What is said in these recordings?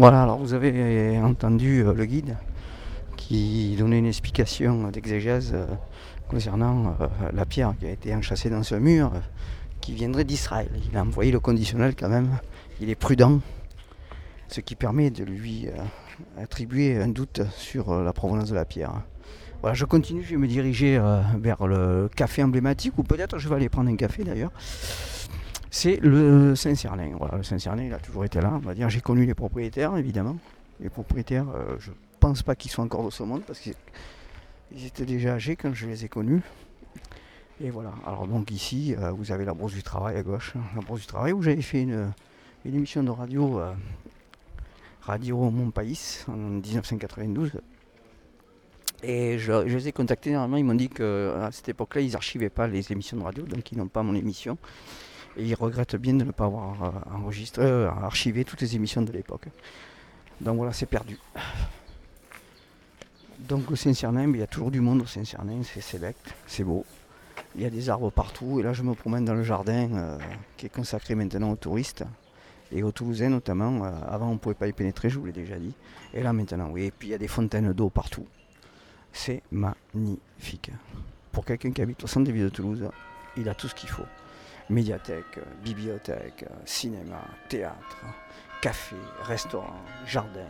Voilà, alors vous avez entendu euh, le guide qui donnait une explication d'exégèse euh, concernant euh, la pierre qui a été enchâssée dans ce mur qui viendrait d'Israël. Il a envoyé le conditionnel quand même, il est prudent, ce qui permet de lui attribuer un doute sur la provenance de la pierre. Voilà, je continue, je vais me diriger vers le café emblématique, ou peut-être je vais aller prendre un café d'ailleurs c'est le Saint-Cernin. Voilà, le Saint-Cernin, il a toujours été là. J'ai connu les propriétaires, évidemment. Les propriétaires, euh, je pense pas qu'ils soient encore de ce monde parce qu'ils étaient déjà âgés quand je les ai connus. Et voilà. Alors donc ici, euh, vous avez la Bourse du Travail à gauche, hein. la Bourse du Travail où j'avais fait une, émission de radio, euh, Radio Montpaïs en 1992. Et je, les ai contactés, normalement, ils m'ont dit qu'à cette époque-là, ils archivaient pas les émissions de radio, donc ils n'ont pas mon émission. Et il regrette bien de ne pas avoir euh, enregistré, euh, archivé toutes les émissions de l'époque. Donc voilà, c'est perdu. Donc au Saint-Cernin, il y a toujours du monde au Saint-Cernin, c'est sélect, c'est beau. Il y a des arbres partout et là je me promène dans le jardin euh, qui est consacré maintenant aux touristes et aux Toulousains notamment. avant on ne pouvait pas y pénétrer, je vous l'ai déjà dit. Et là maintenant oui, et puis il y a des fontaines d'eau partout. C'est magnifique. Pour quelqu'un qui habite au centre des villes de Toulouse, il a tout ce qu'il faut médiathèque, bibliothèque, cinéma, théâtre, café, restaurant, jardin,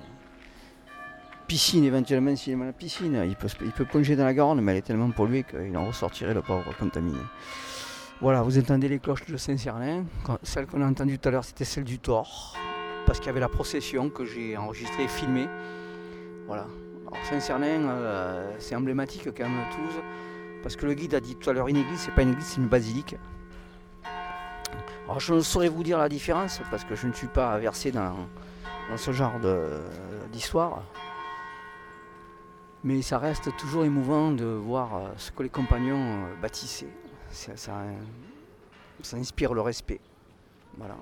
piscine éventuellement s'il la piscine. Il peut, il peut plonger dans la Garonne, mais elle est tellement polluée qu'il en ressortirait le pauvre contaminé. Voilà, vous entendez les cloches de Saint-Cernin. Celle qu'on a entendue tout à l'heure, c'était celle du Thor, parce qu'il y avait la procession que j'ai enregistrée et filmée. Voilà. Alors Saint-Cernin, euh, c'est emblématique quand même Toulouse, parce que le guide a dit tout à l'heure une église, c'est pas une église, c'est une basilique. Alors je ne saurais vous dire la différence parce que je ne suis pas versé dans, ce genre d'histoire. Mais ça reste toujours émouvant de voir euh, ce que les compagnons euh, bâtissaient. Ça, inspire le respect. Voilà.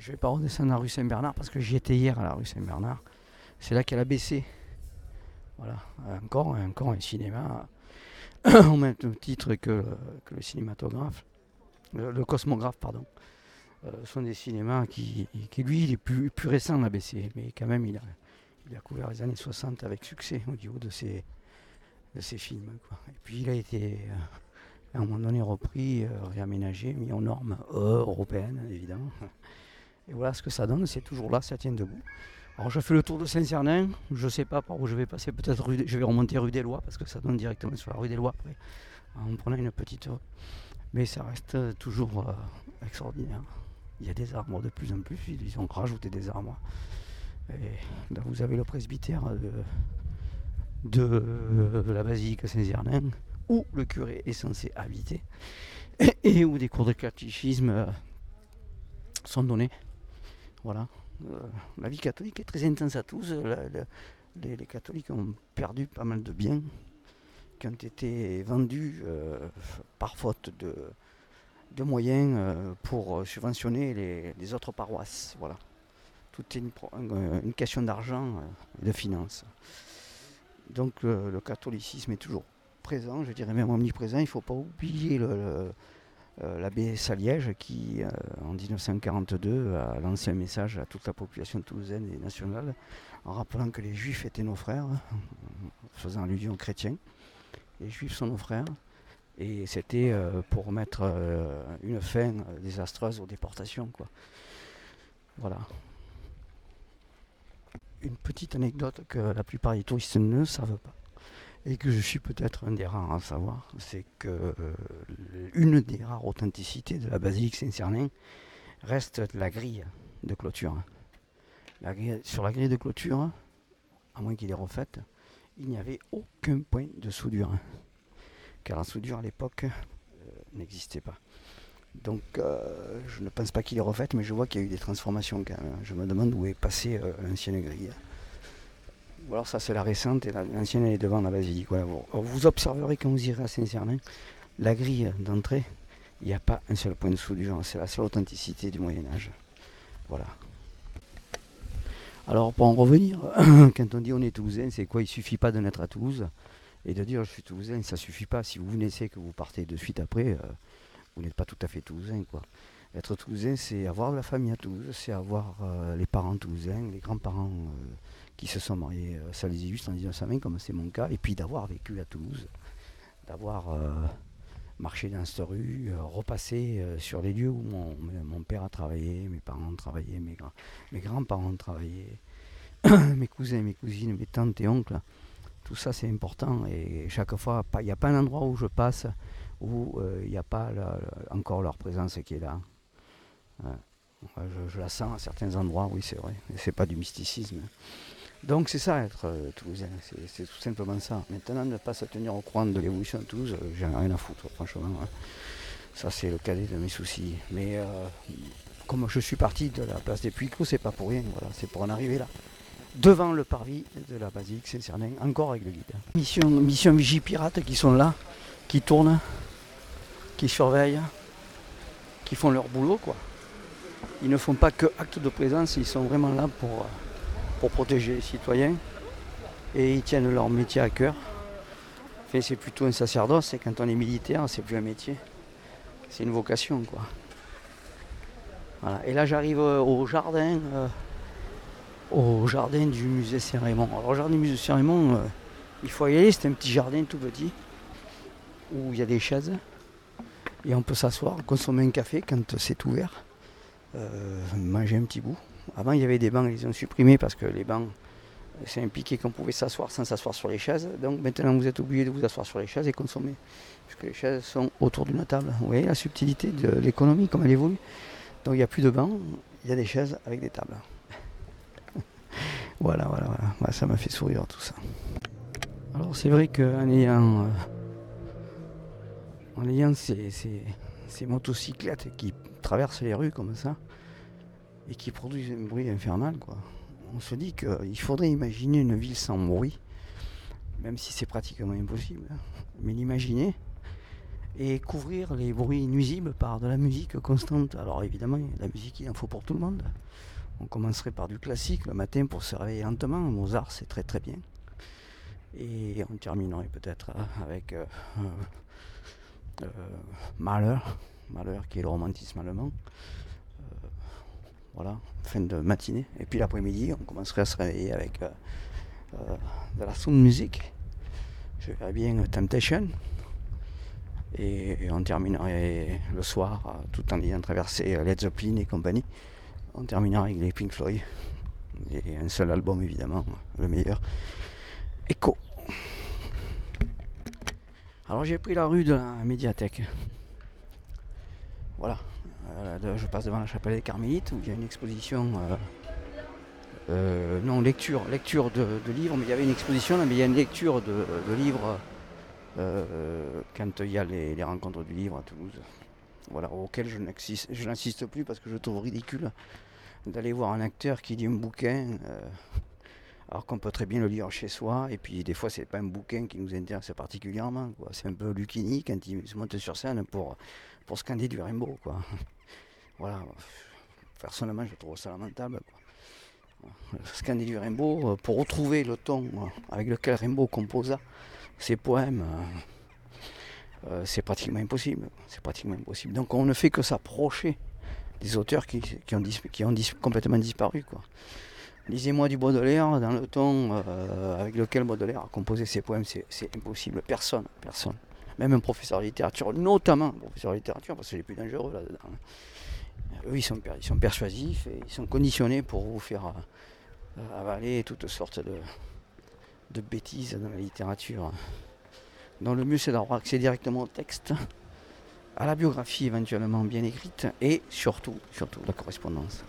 Je ne vais pas redescendre à la rue Saint-Bernard parce que j'y étais hier à la rue Saint-Bernard. C'est là qu'elle a baissé. Voilà. Encore un cinéma au même titre que le cinématographe le, cosmographe, pardon. Euh, sont des cinémas qui, lui, il est plus, récent l'ABC, mais quand même, il a, couvert les années 60 avec succès au niveau de ses, de films. Et puis, il a été euh, à un moment donné repris, euh, réaménagé, mis en normes européennes, évidemment. Et voilà ce que ça donne, c'est toujours là, ça tient debout. Alors je fais le tour de Saint-Cernin, je ne sais pas par où je vais passer, peut-être je vais remonter rue des Lois, parce que ça donne directement sur la rue des Lois après, en prenant une petite mais ça reste toujours euh, extraordinaire. Il y a des arbres de plus en plus, ils ont rajouté des arbres. Là, vous avez le presbytère de, la basilique Saint-Zernin, où le curé est censé habiter, et, où des cours de catéchisme euh, sont donnés. Voilà. Euh, la vie catholique est très intense à tous. les, catholiques ont perdu pas mal de biens qui ont été vendus euh, par faute de, moyens euh, pour subventionner les, autres paroisses. Voilà. Tout est une, question d'argent et de finances. Donc le catholicisme est toujours présent, je dirais même omniprésent. Il ne faut pas oublier euh, l'abbé Saliège qui, en 1942, a lancé un message à toute la population toulousaine et nationale en rappelant que les juifs étaient nos frères, faisant allusion aux chrétiens les juifs sont nos frères. Et c'était euh, pour mettre euh, une fin euh, désastreuse aux déportations. Voilà. Une petite anecdote que la plupart des touristes ne savent pas et que je suis peut-être un des rares à savoir, c'est que des rares authenticités de la basilique Saint-Cernin reste la grille de clôture. sur la grille de clôture, à moins qu'il ait refaite, il n'y avait aucun point de soudure. Car la soudure à l'époque euh, n'existait pas. Donc euh, je ne pense pas qu'il est refait, mais je vois qu'il y a eu des transformations quand même. Je me demande où est passée euh, l'ancienne grille. Ou alors ça c'est la récente et l'ancienne elle est devant la basilique. Vous observerez quand vous irez à Saint-Cernin, la grille d'entrée, il n'y a pas un seul point de soudure. C'est la seule authenticité du Moyen Âge. Voilà. Alors pour en revenir, quand on dit on est toulousain, c'est quoi? Il suffit pas de naître à Toulouse et de dire je suis toulousain, ça suffit pas. Si vous naissez que vous partez de suite après, euh, vous n'êtes pas tout à fait toulousain. Quoi. Être toulousain, c'est avoir la famille à Toulouse, c'est avoir euh, les parents toulousains, les grands-parents euh, qui se sont mariés ça les juste en 1920, comme c'est mon cas, et puis d'avoir vécu à Toulouse, d'avoir marché dans cette rue, repassé sur les lieux où mon, père a travaillé, mes parents travaillé, mes, mes grands-parents travaillé, mes cousins, mes cousines, mes tantes et oncles. Tout ça, c'est important, et chaque fois, il n'y a pas un endroit où je passe où il n'y a pas encore leur présence qui est là. Je, la sens à certains endroits, oui, c'est vrai. Et c'est pas du mysticisme. Donc c'est ça être euh, c'est tout simplement ça. Maintenant, ne pas se tenir au courant de l'évolution de Toulouse, euh, j'en ai rien à foutre, franchement. Hein. Ça, c'est le cadet de mes soucis. Mais euh, comme je suis parti de la place des Puicots, c'est pas pour rien, voilà, c'est pour en arriver là. Devant le parvis de la basilique Saint-Cernin, encore avec le guide. Mission, mission Vigipirate qui sont là, qui tournent, qui surveillent qui font leur boulot. Quoi. Ils ne font pas que acte de présence, ils sont vraiment là pour, euh, pour protéger les citoyens et ils tiennent leur métier à cœur. C'est plutôt un sacerdoce, et quand on est militaire, c'est plus un métier, c'est une vocation. Quoi. Et là j'arrive euh, au jardin, euh, au jardin du musée Saint-Raymond. Alors le jardin du musée Saint-Raymond, il faut y aller, c'est un petit jardin tout petit, où il y a des chaises et on peut s'asseoir, consommer un café quand c'est ouvert, euh, manger un petit bout. Avant, il y avait des bancs, ils ont supprimé parce que les bancs, c'est impliqué qu'on pouvait s'asseoir sans s'asseoir sur les chaises. Donc maintenant, vous êtes obligé de vous asseoir sur les chaises et consommer. Puisque les chaises sont autour d'une table. Vous voyez la subtilité de l'économie, comme elle évolue. Donc il n'y a plus de bancs, il y a des chaises avec des tables. voilà, voilà, voilà. ça m'a fait sourire tout ça. Alors c'est vrai qu'en ayant euh, en ayant ces, motocyclettes qui traversent les rues comme ça et qui produisent un bruit infernal, quoi. On se dit qu'il faudrait imaginer une ville sans bruit, même si c'est pratiquement impossible. Mais l'imaginer et couvrir les bruits nuisibles par de la musique constante. Alors évidemment, la musique, il en faut pour tout le monde. On commencerait par du classique le matin pour se réveiller lentement. Mozart, c'est très très bien. Et on terminerait peut-être avec euh, euh, malheur, malheur qui est le romantisme allemand. Euh, voilà, fin de matinée. Et puis l'après-midi, on commencerait à se réveiller avec euh, de la sound music. Je verrais bien Temptation. Et, on terminerait le soir, tout en ayant traversé Led Zeppelin et compagnie. On terminerait avec les Pink Floyd. Et un seul album évidemment, le meilleur. Echo. Alors j'ai pris la rue de la médiathèque. Voilà. Euh, je passe devant la chapelle des Carmélites où il y a une exposition. Euh, euh, non, lecture, lecture de, livres, mais il y avait une exposition là, mais il y a une lecture de, livres quand il y a les, rencontres du livre à Toulouse. Voilà, auquel je n'insiste plus parce que je trouve ridicule d'aller voir un acteur qui lit un bouquin alors qu'on peut très bien le lire chez soi, et puis des fois c'est pas un bouquin qui nous intéresse particulièrement. C'est un peu Lucini quand il se monte sur scène pour, pour scander du Rimbaud, quoi. voilà. Personnellement, je trouve ça lamentable, quoi. Scander du Rimbaud, euh, pour retrouver le ton euh, avec lequel Rimbaud composa ses poèmes, euh, c'est pratiquement impossible. C'est pratiquement impossible. Donc on ne fait que s'approcher des auteurs qui, ont, qui ont complètement disparu, quoi. Lisez-moi du Baudelaire dans le ton euh, avec lequel Baudelaire a composé ses poèmes, c'est impossible. Personne, personne. Même un professeur de littérature, notamment un professeur de littérature, parce que c'est les plus dangereux là-dedans. Eux, ils sont, ils sont persuasifs et ils sont conditionnés pour vous faire euh, avaler toutes sortes de, de bêtises dans la littérature. Donc le mieux, c'est d'avoir accès directement au texte, à la biographie éventuellement bien écrite et surtout, surtout la correspondance.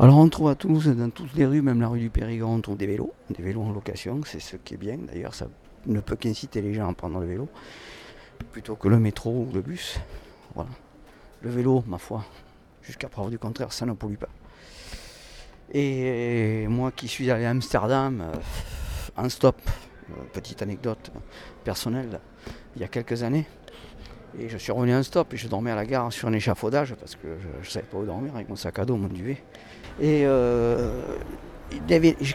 Alors on trouve à Toulouse, dans toutes les rues, même la rue du Périgord, on trouve des vélos, des vélos en location, c'est ce qui est bien. D'ailleurs, ça ne peut qu'inciter les gens à prendre le vélo, plutôt que le métro ou le bus. Voilà. Le vélo, ma foi, jusqu'à preuve du contraire, ça ne pollue pas. Et moi qui suis allé à Amsterdam, euh, en stop, euh, petite anecdote personnelle, il y a quelques années, et je suis revenu en stop et je dormais à la gare sur un échafaudage parce que je ne savais pas où dormir avec mon sac à dos, mon duvet. Et euh,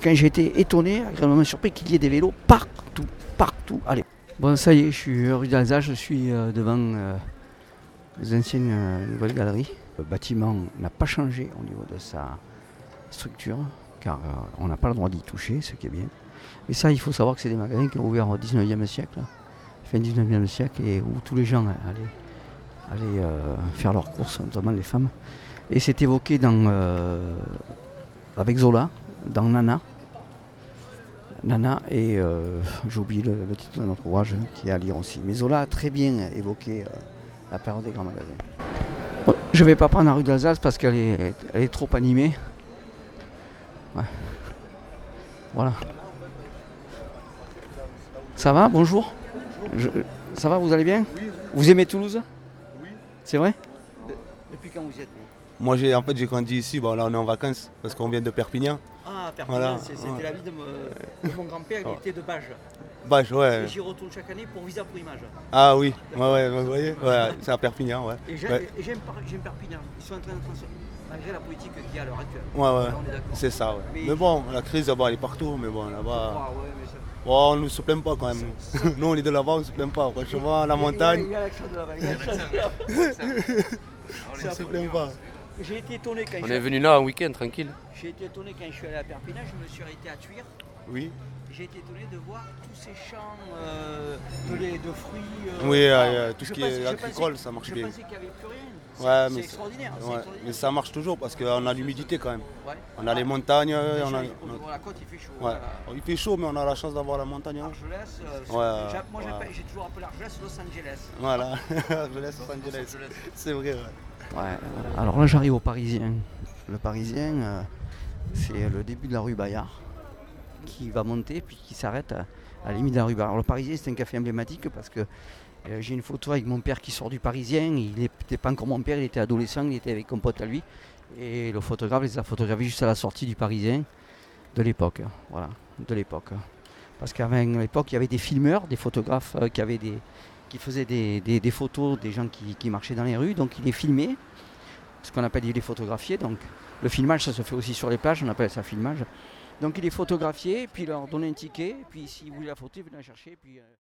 quand j'ai été étonné, agréablement surpris qu'il y ait des vélos partout, partout. Allez. Bon, ça y est, je suis rue d'Alsace, je suis euh, devant les anciennes euh, nouvelles galeries. Le bâtiment n'a pas changé au niveau de sa structure, car euh, on n'a pas le droit d'y toucher, ce qui est bien. Et ça, il faut savoir que c'est des magasins qui ont ouvert au 19e siècle, fin 19e siècle, et où tous les gens allaient, allaient, euh, faire leurs courses, notamment les femmes. Et c'est évoqué euh, avec Zola, dans Nana. Nana, et euh, j'ai oublié le, titre de notre ouvrage qui est à lire aussi. Mais Zola a très bien évoqué euh, la période des grands magasins. Je ne vais pas prendre la rue d'Alsace parce qu'elle est, trop animée. Voilà. Ça va? Bonjour Je- Ça va Vous allez bien? Vous aimez Toulouse? Oui. C'est vrai? Depuis quand vous y êtes Moi, j'ai, en fait, j'ai grandi ici. Bon, là, on est en vacances parce qu'on vient de Perpignan. Ah, Perpignan, Voilà, c'était ouais. la vie de, me- de mon grand-père qui Ouais. était de Bage. Bah, je- ouais. Et j'y retourne chaque année pour Visa pour Image. Ah oui, ouais, ouais, vous voyez, ouais, c'est à Perpignan, ouais. Et j'ai- Ouais, et j'aime Par- j'aime Perpignan. Ils sont en train de transformer, malgré la politique qu'il y a à l'heure actuelle. ouais, ouais, On est d'accord. c'est ça, ouais. Mais- Mais bon, la crise, bon, elle est partout, mais bon, là-bas, Ah ouais, mais ça- bon, on ne se plaint pas quand même. Nous, on est de là-bas, on ne se plaint pas. Franchement, la montagne, Il y a l'accent de là-bas, on ne se plaint pas. J'ai été étonné quand On je est venu là un week-end tranquille. J'ai été étonné quand je suis allé à Perpignan, je me suis arrêté à Tuire. Oui, J'ai été étonné de voir tous ces champs euh, de, lait, de fruits. euh, Oui, ah, euh, tout ce je qui est je agricole, pensais- ça marche je bien. pensais qu'il n'y avait plus rien. C'est Ouais, c'est mais extraordinaire. c'est ouais, extraordinaire. mais ça marche toujours parce qu'on a l'humidité quand même. Ouais. On a les montagnes, on a... la côte, il fait chaud. Il fait chaud, mais on a la chance d'avoir la montagne. hein. Argelès, euh, moi j'ai toujours appelé Argelès Los Angeles. Voilà, laisse Los Angeles. C'est vrai, ouais. Ouais, alors là j'arrive au Parisien. Le Parisien, euh, c'est le début de la rue Bayard qui va monter puis qui s'arrête à, à la limite de la rue Bayard. Alors, le Parisien c'est un café emblématique parce que euh, j'ai une photo avec mon père qui sort du Parisien. Il n'était pas encore mon père, il était adolescent, il était avec un pote à lui. Et le photographe les a photographiés juste à la sortie du Parisien de l'époque. Voilà, de l'époque. Parce qu'à l'époque, il y avait des filmeurs, des photographes euh, qui, faisaient des, photos des gens qui, marchaient dans les rues. Donc il les filmait, ce qu'on appelle il les photographier. Donc le filmage, ça se fait aussi sur les plages, on appelle ça filmage. Donc il les photographiait, puis il leur donnait un ticket, puis s'ils voulaient la photo, ils venaient la chercher. Euh,